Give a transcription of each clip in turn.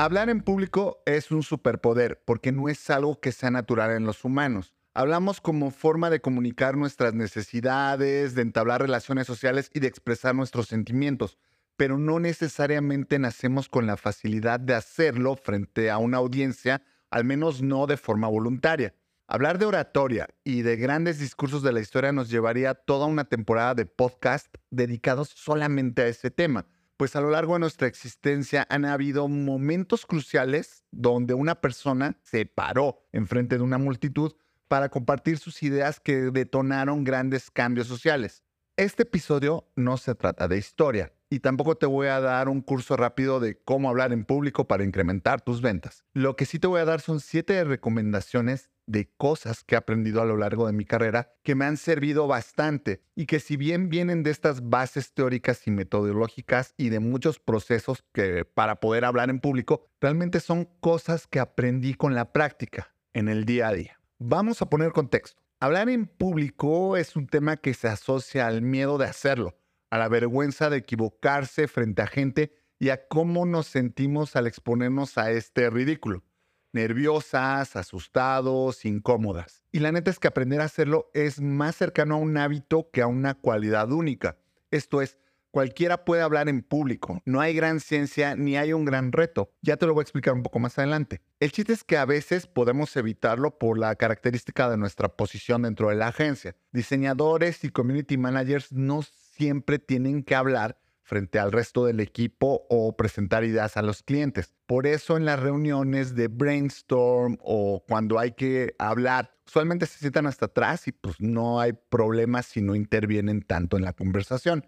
Hablar en público es un superpoder porque no es algo que sea natural en los humanos. Hablamos como forma de comunicar nuestras necesidades, de entablar relaciones sociales y de expresar nuestros sentimientos, pero no necesariamente nacemos con la facilidad de hacerlo frente a una audiencia, al menos no de forma voluntaria. Hablar de oratoria y de grandes discursos de la historia nos llevaría toda una temporada de podcast dedicados solamente a ese tema, pues a lo largo de nuestra existencia han habido momentos cruciales donde una persona se paró enfrente de una multitud para compartir sus ideas que detonaron grandes cambios sociales. Este episodio no se trata de historia y tampoco te voy a dar un curso rápido de cómo hablar en público para incrementar tus ventas. Lo que sí te voy a dar son siete recomendaciones de cosas que he aprendido a lo largo de mi carrera que me han servido bastante y que si bien vienen de estas bases teóricas y metodológicas y de muchos procesos que para poder hablar en público, realmente son cosas que aprendí con la práctica en el día a día. Vamos a poner contexto. Hablar en público es un tema que se asocia al miedo de hacerlo, a la vergüenza de equivocarse frente a gente y a cómo nos sentimos al exponernos a este ridículo. Nerviosas, asustados, incómodas. Y la neta es que aprender a hacerlo es más cercano a un hábito que a una cualidad única. Esto es, cualquiera puede hablar en público. No hay gran ciencia ni hay un gran reto. Ya te lo voy a explicar un poco más adelante. El chiste es que a veces podemos evitarlo por la característica de nuestra posición dentro de la agencia. Diseñadores y community managers no siempre tienen que hablar frente al resto del equipo o presentar ideas a los clientes. Por eso en las reuniones de brainstorm o cuando hay que hablar, usualmente se sientan hasta atrás y pues no hay problemas si no intervienen tanto en la conversación.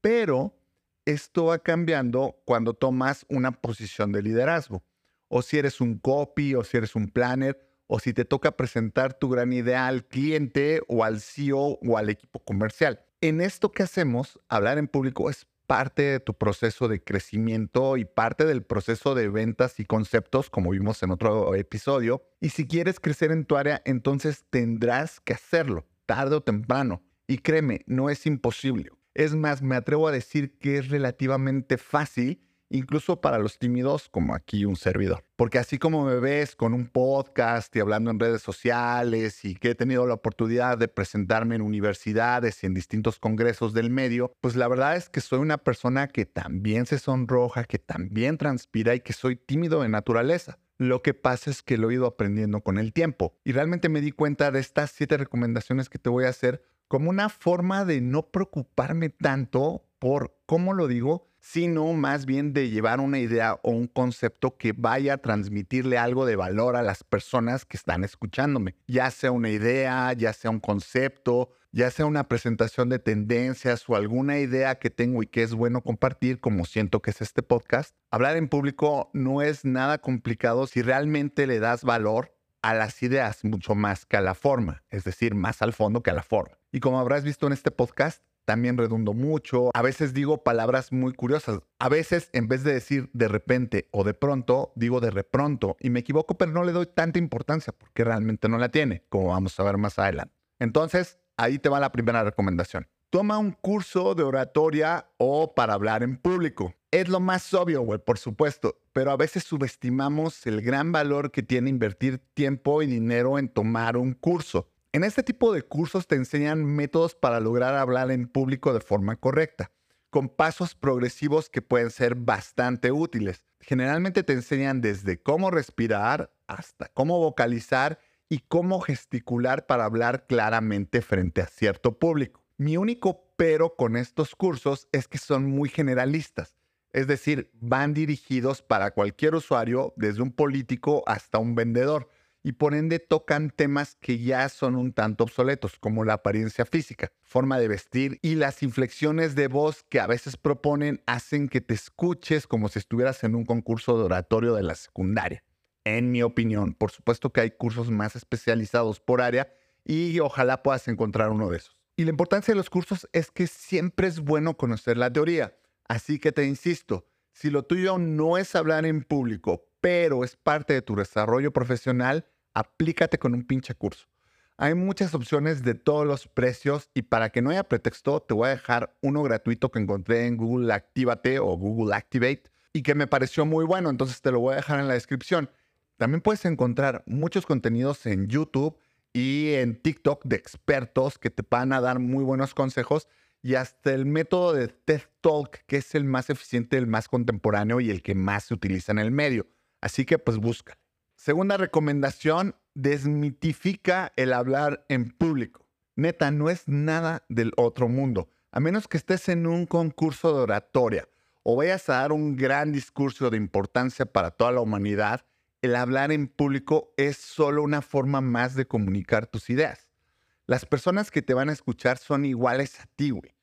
Pero esto va cambiando cuando tomas una posición de liderazgo. O si eres un copy o si eres un planner o si te toca presentar tu gran idea al cliente o al CEO o al equipo comercial. En esto que hacemos, hablar en público es parte de tu proceso de crecimiento y parte del proceso de ventas y conceptos, como vimos en otro episodio. Y si quieres crecer en tu área, entonces tendrás que hacerlo, tarde o temprano. Y créeme, no es imposible. Es más, me atrevo a decir que es relativamente fácil incluso para los tímidos como aquí un servidor. Porque así como me ves con un podcast y hablando en redes sociales y que he tenido la oportunidad de presentarme en universidades y en distintos congresos del medio, pues la verdad es que soy una persona que también se sonroja, que también transpira y que soy tímido de naturaleza. Lo que pasa es que lo he ido aprendiendo con el tiempo y realmente me di cuenta de estas siete recomendaciones que te voy a hacer como una forma de no preocuparme tanto por cómo lo digo, sino más bien de llevar una idea o un concepto que vaya a transmitirle algo de valor a las personas que están escuchándome, ya sea una idea, ya sea un concepto, ya sea una presentación de tendencias o alguna idea que tengo y que es bueno compartir, como siento que es este podcast. Hablar en público no es nada complicado si realmente le das valor a las ideas mucho más que a la forma, es decir, más al fondo que a la forma. Y como habrás visto en este podcast, también redundo mucho. A veces digo palabras muy curiosas. A veces, en vez de decir de repente o de pronto, digo de repronto. Y me equivoco, pero no le doy tanta importancia porque realmente no la tiene, como vamos a ver más adelante. Entonces, ahí te va la primera recomendación. Toma un curso de oratoria o para hablar en público. Es lo más obvio, güey, por supuesto, pero a veces subestimamos el gran valor que tiene invertir tiempo y dinero en tomar un curso. En este tipo de cursos te enseñan métodos para lograr hablar en público de forma correcta, con pasos progresivos que pueden ser bastante útiles. Generalmente te enseñan desde cómo respirar hasta cómo vocalizar y cómo gesticular para hablar claramente frente a cierto público. Mi único pero con estos cursos es que son muy generalistas, es decir, van dirigidos para cualquier usuario, desde un político hasta un vendedor y por ende tocan temas que ya son un tanto obsoletos, como la apariencia física, forma de vestir y las inflexiones de voz que a veces proponen hacen que te escuches como si estuvieras en un concurso de oratorio de la secundaria. En mi opinión, por supuesto que hay cursos más especializados por área y ojalá puedas encontrar uno de esos. Y la importancia de los cursos es que siempre es bueno conocer la teoría. Así que te insisto, si lo tuyo no es hablar en público, pero es parte de tu desarrollo profesional, aplícate con un pinche curso. Hay muchas opciones de todos los precios y para que no haya pretexto, te voy a dejar uno gratuito que encontré en Google Activate o Google Activate y que me pareció muy bueno, entonces te lo voy a dejar en la descripción. También puedes encontrar muchos contenidos en YouTube y en TikTok de expertos que te van a dar muy buenos consejos y hasta el método de TED Talk, que es el más eficiente, el más contemporáneo y el que más se utiliza en el medio. Así que pues busca. Segunda recomendación, desmitifica el hablar en público. Neta, no es nada del otro mundo. A menos que estés en un concurso de oratoria o vayas a dar un gran discurso de importancia para toda la humanidad, el hablar en público es solo una forma más de comunicar tus ideas. Las personas que te van a escuchar son iguales a ti, güey.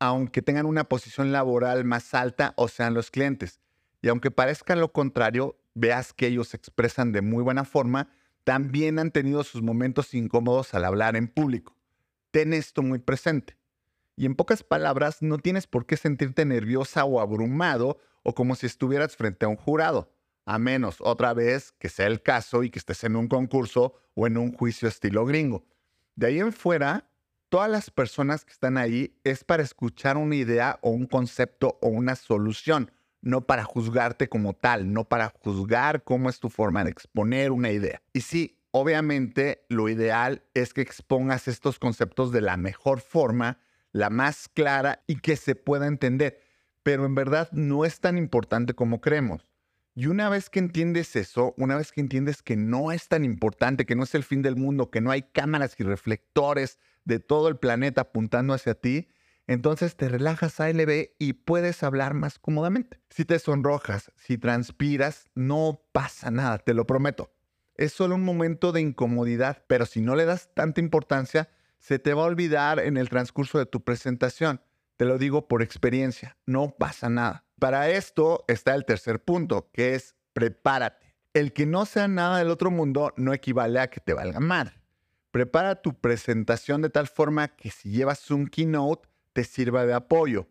Aunque tengan una posición laboral más alta o sean los clientes. Y aunque parezca lo contrario, veas que ellos se expresan de muy buena forma, también han tenido sus momentos incómodos al hablar en público. Ten esto muy presente. Y en pocas palabras, no tienes por qué sentirte nerviosa o abrumado o como si estuvieras frente a un jurado, a menos otra vez que sea el caso y que estés en un concurso o en un juicio estilo gringo. De ahí en fuera, todas las personas que están ahí es para escuchar una idea o un concepto o una solución no para juzgarte como tal, no para juzgar cómo es tu forma de exponer una idea. Y sí, obviamente lo ideal es que expongas estos conceptos de la mejor forma, la más clara y que se pueda entender, pero en verdad no es tan importante como creemos. Y una vez que entiendes eso, una vez que entiendes que no es tan importante, que no es el fin del mundo, que no hay cámaras y reflectores de todo el planeta apuntando hacia ti, entonces te relajas ALB y puedes hablar más cómodamente. Si te sonrojas, si transpiras, no pasa nada, te lo prometo. Es solo un momento de incomodidad, pero si no le das tanta importancia, se te va a olvidar en el transcurso de tu presentación. Te lo digo por experiencia, no pasa nada. Para esto está el tercer punto, que es prepárate. El que no sea nada del otro mundo no equivale a que te valga mal. Prepara tu presentación de tal forma que si llevas un keynote, te sirva de apoyo.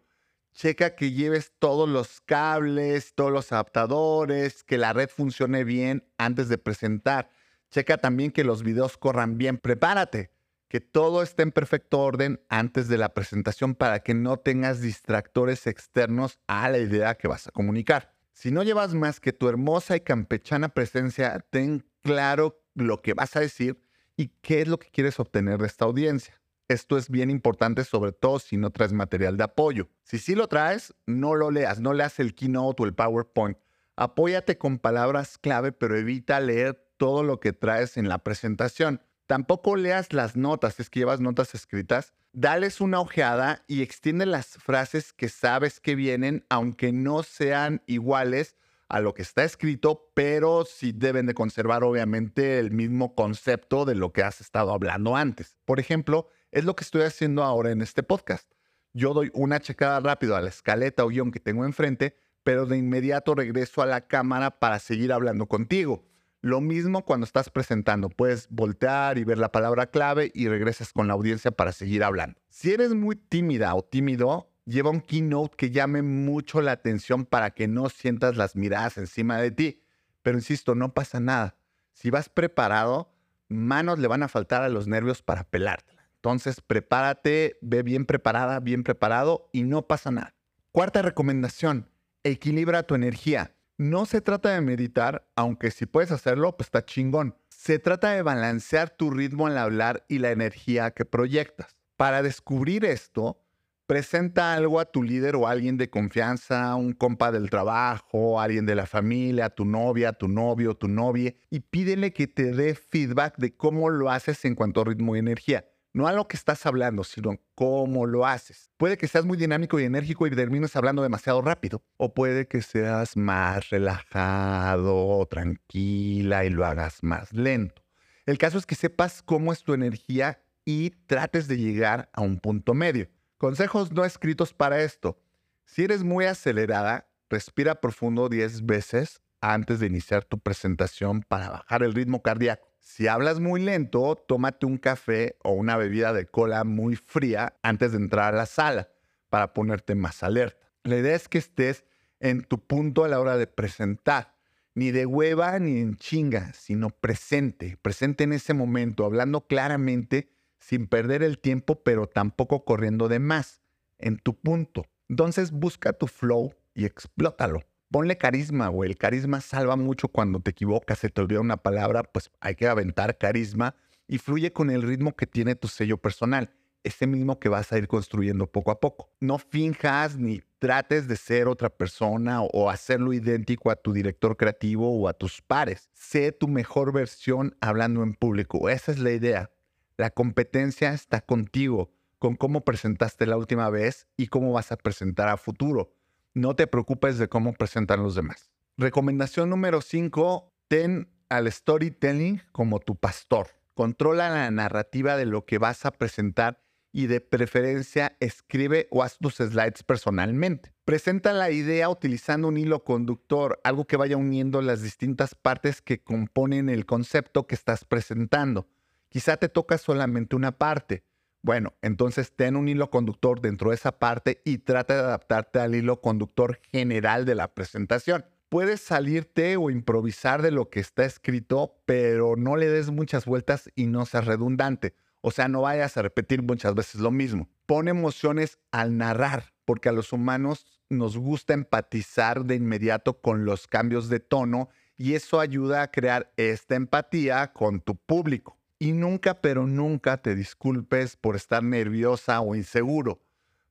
Checa que lleves todos los cables, todos los adaptadores, que la red funcione bien antes de presentar. Checa también que los videos corran bien. Prepárate, que todo esté en perfecto orden antes de la presentación para que no tengas distractores externos a la idea que vas a comunicar. Si no llevas más que tu hermosa y campechana presencia, ten claro lo que vas a decir y qué es lo que quieres obtener de esta audiencia. Esto es bien importante, sobre todo si no traes material de apoyo. Si sí lo traes, no lo leas, no leas el keynote o el PowerPoint. Apóyate con palabras clave, pero evita leer todo lo que traes en la presentación. Tampoco leas las notas, es que llevas notas escritas. Dales una ojeada y extiende las frases que sabes que vienen, aunque no sean iguales a lo que está escrito, pero sí deben de conservar obviamente el mismo concepto de lo que has estado hablando antes. Por ejemplo, es lo que estoy haciendo ahora en este podcast. Yo doy una checada rápido a la escaleta o guion que tengo enfrente, pero de inmediato regreso a la cámara para seguir hablando contigo. Lo mismo cuando estás presentando, puedes voltear y ver la palabra clave y regresas con la audiencia para seguir hablando. Si eres muy tímida o tímido, lleva un keynote que llame mucho la atención para que no sientas las miradas encima de ti. Pero insisto, no pasa nada. Si vas preparado, manos le van a faltar a los nervios para pelarte. Entonces, prepárate, ve bien preparada, bien preparado y no pasa nada. Cuarta recomendación, equilibra tu energía. No se trata de meditar, aunque si puedes hacerlo, pues está chingón. Se trata de balancear tu ritmo al hablar y la energía que proyectas. Para descubrir esto, presenta algo a tu líder o a alguien de confianza, un compa del trabajo, alguien de la familia, tu novia, tu novio, tu novia, y pídele que te dé feedback de cómo lo haces en cuanto a ritmo y energía no a lo que estás hablando, sino cómo lo haces. Puede que seas muy dinámico y enérgico y termines hablando demasiado rápido, o puede que seas más relajado, tranquila y lo hagas más lento. El caso es que sepas cómo es tu energía y trates de llegar a un punto medio. Consejos no escritos para esto. Si eres muy acelerada, respira profundo 10 veces antes de iniciar tu presentación para bajar el ritmo cardíaco. Si hablas muy lento, tómate un café o una bebida de cola muy fría antes de entrar a la sala para ponerte más alerta. La idea es que estés en tu punto a la hora de presentar. Ni de hueva ni en chinga, sino presente, presente en ese momento, hablando claramente, sin perder el tiempo, pero tampoco corriendo de más, en tu punto. Entonces busca tu flow y explótalo. Ponle carisma, güey. El carisma salva mucho cuando te equivocas, se te olvida una palabra, pues hay que aventar carisma y fluye con el ritmo que tiene tu sello personal, ese mismo que vas a ir construyendo poco a poco. No finjas ni trates de ser otra persona o hacerlo idéntico a tu director creativo o a tus pares. Sé tu mejor versión hablando en público. Esa es la idea. La competencia está contigo, con cómo presentaste la última vez y cómo vas a presentar a futuro. No te preocupes de cómo presentan los demás. Recomendación número 5, ten al storytelling como tu pastor. Controla la narrativa de lo que vas a presentar y de preferencia escribe o haz tus slides personalmente. Presenta la idea utilizando un hilo conductor, algo que vaya uniendo las distintas partes que componen el concepto que estás presentando. Quizá te toca solamente una parte. Bueno, entonces ten un hilo conductor dentro de esa parte y trata de adaptarte al hilo conductor general de la presentación. Puedes salirte o improvisar de lo que está escrito, pero no le des muchas vueltas y no seas redundante. O sea, no vayas a repetir muchas veces lo mismo. Pon emociones al narrar, porque a los humanos nos gusta empatizar de inmediato con los cambios de tono y eso ayuda a crear esta empatía con tu público. Y nunca, pero nunca te disculpes por estar nerviosa o inseguro.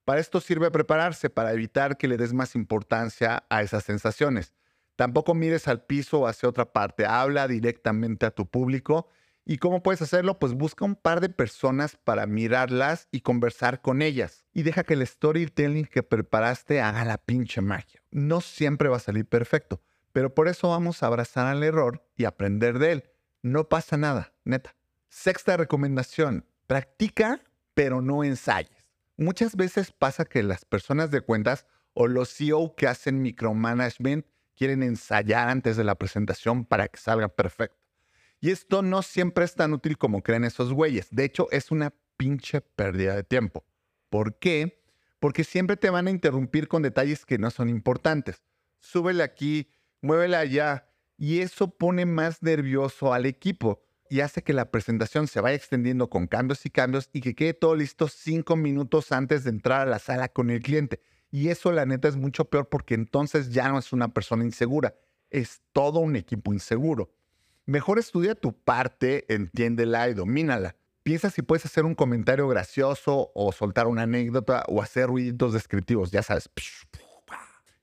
Para esto sirve prepararse, para evitar que le des más importancia a esas sensaciones. Tampoco mires al piso o hacia otra parte, habla directamente a tu público ¿Y cómo puedes hacerlo? Pues busca un par de personas para mirarlas y conversar con ellas. Y deja que el storytelling que preparaste haga la pinche magia. No siempre va a salir perfecto, pero por eso vamos a abrazar al error y aprender de él. No pasa nada, neta. Sexta recomendación, practica, pero no ensayes. Muchas veces pasa que las personas de cuentas o los CEO que hacen micromanagement quieren ensayar antes de la presentación para que salga perfecto. Y esto no siempre es tan útil como creen esos güeyes. De hecho, es una pinche pérdida de tiempo. ¿Por qué? Porque siempre te van a interrumpir con detalles que no son importantes. Súbele aquí, muévele allá. Y eso pone más nervioso al equipo y hace que la presentación se vaya extendiendo con cambios y cambios y que quede todo listo cinco minutos antes de entrar a la sala con el cliente. Y eso la neta es mucho peor porque entonces ya no es una persona insegura, es todo un equipo inseguro. Mejor estudia tu parte, entiéndela y domínala. Piensa si puedes hacer un comentario gracioso o soltar una anécdota o hacer ruiditos descriptivos, ya sabes.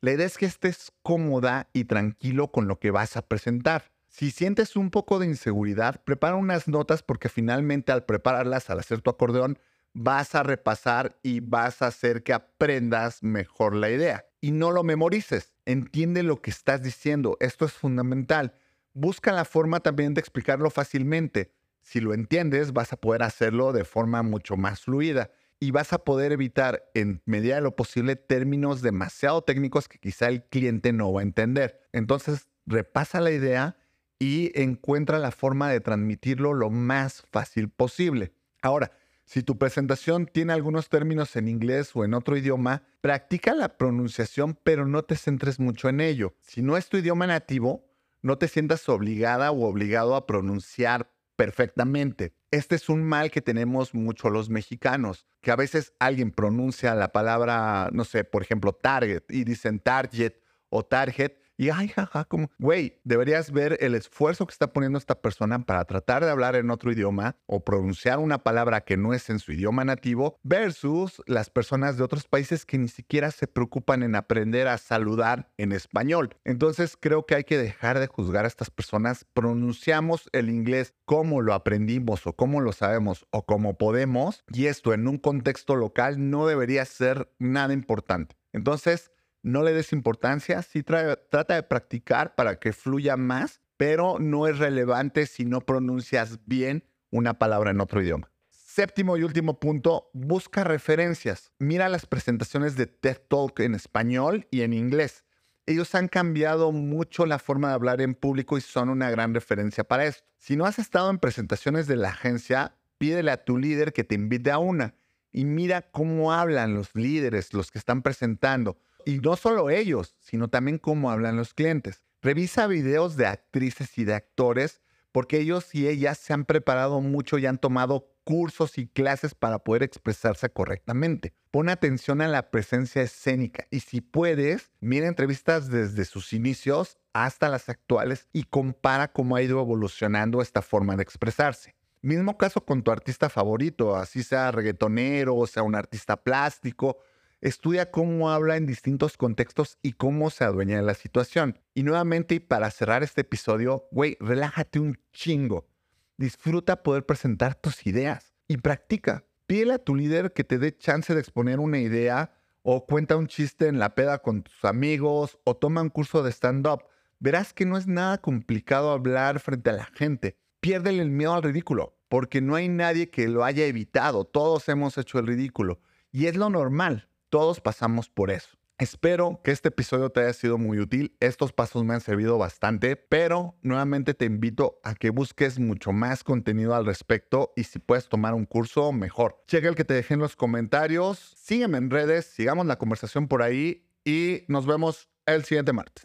La idea es que estés cómoda y tranquilo con lo que vas a presentar. Si sientes un poco de inseguridad, prepara unas notas porque finalmente al prepararlas, al hacer tu acordeón, vas a repasar y vas a hacer que aprendas mejor la idea. Y no lo memorices, entiende lo que estás diciendo, esto es fundamental busca la forma también de explicarlo fácilmente. Si lo entiendes, vas a poder hacerlo de forma mucho más fluida y vas a poder evitar en medida de lo posible términos demasiado técnicos que quizá el cliente no va a entender. Entonces, repasa la idea y encuentra la forma de transmitirlo lo más fácil posible. Ahora, si tu presentación tiene algunos términos en inglés o en otro idioma, practica la pronunciación, pero no te centres mucho en ello. Si no es tu idioma nativo, no te sientas obligada o obligado a pronunciar perfectamente. Este es un mal que tenemos mucho los mexicanos, que a veces alguien pronuncia la palabra, no sé, por ejemplo, target y dicen target o target y ay, jaja, como, güey, deberías ver el esfuerzo que está poniendo esta persona para tratar de hablar en otro idioma o pronunciar una palabra que no es en su idioma nativo versus las personas de otros países que ni siquiera se preocupan en aprender a saludar en español. Entonces creo que hay que dejar de juzgar a estas personas. Pronunciamos el inglés como lo aprendimos o como lo sabemos o como podemos y esto en un contexto local no debería ser nada importante. Entonces, no le des importancia, sí trata de practicar para que fluya más, pero no es relevante si no pronuncias bien una palabra en otro idioma. Séptimo y último punto, busca referencias. Mira las presentaciones de TED Talk en español y en inglés. Ellos han cambiado mucho la forma de hablar en público y son una gran referencia para esto. Si no has estado en presentaciones de la agencia, pídele a tu líder que te invite a una y mira cómo hablan los líderes, los que están presentando y no solo ellos, sino también cómo hablan los clientes. Revisa videos de actrices y de actores porque ellos y ellas se han preparado mucho y han tomado cursos y clases para poder expresarse correctamente. Pon atención a la presencia escénica y si puedes, mira entrevistas desde sus inicios hasta las actuales y compara cómo ha ido evolucionando esta forma de expresarse. Mismo caso con tu artista favorito, así sea reggaetonero o sea un artista plástico. Estudia cómo habla en distintos contextos y cómo se adueña de la situación. Y nuevamente, y para cerrar este episodio, güey, relájate un chingo. Disfruta poder presentar tus ideas y practica. Pídele a tu líder que te dé chance de exponer una idea o cuenta un chiste en la peda con tus amigos o toma un curso de stand-up. Verás que no es nada complicado hablar frente a la gente. Piérdele el miedo al ridículo, porque no hay nadie que lo haya evitado. Todos hemos hecho el ridículo. Y es lo normal. Todos pasamos por eso. Espero que este episodio te haya sido muy útil. Estos pasos me han servido bastante, pero nuevamente te invito a que busques mucho más contenido al respecto y si puedes tomar un curso, mejor. Checa el que te dejé en los comentarios, sígueme en redes, sigamos la conversación por ahí y nos vemos el siguiente martes.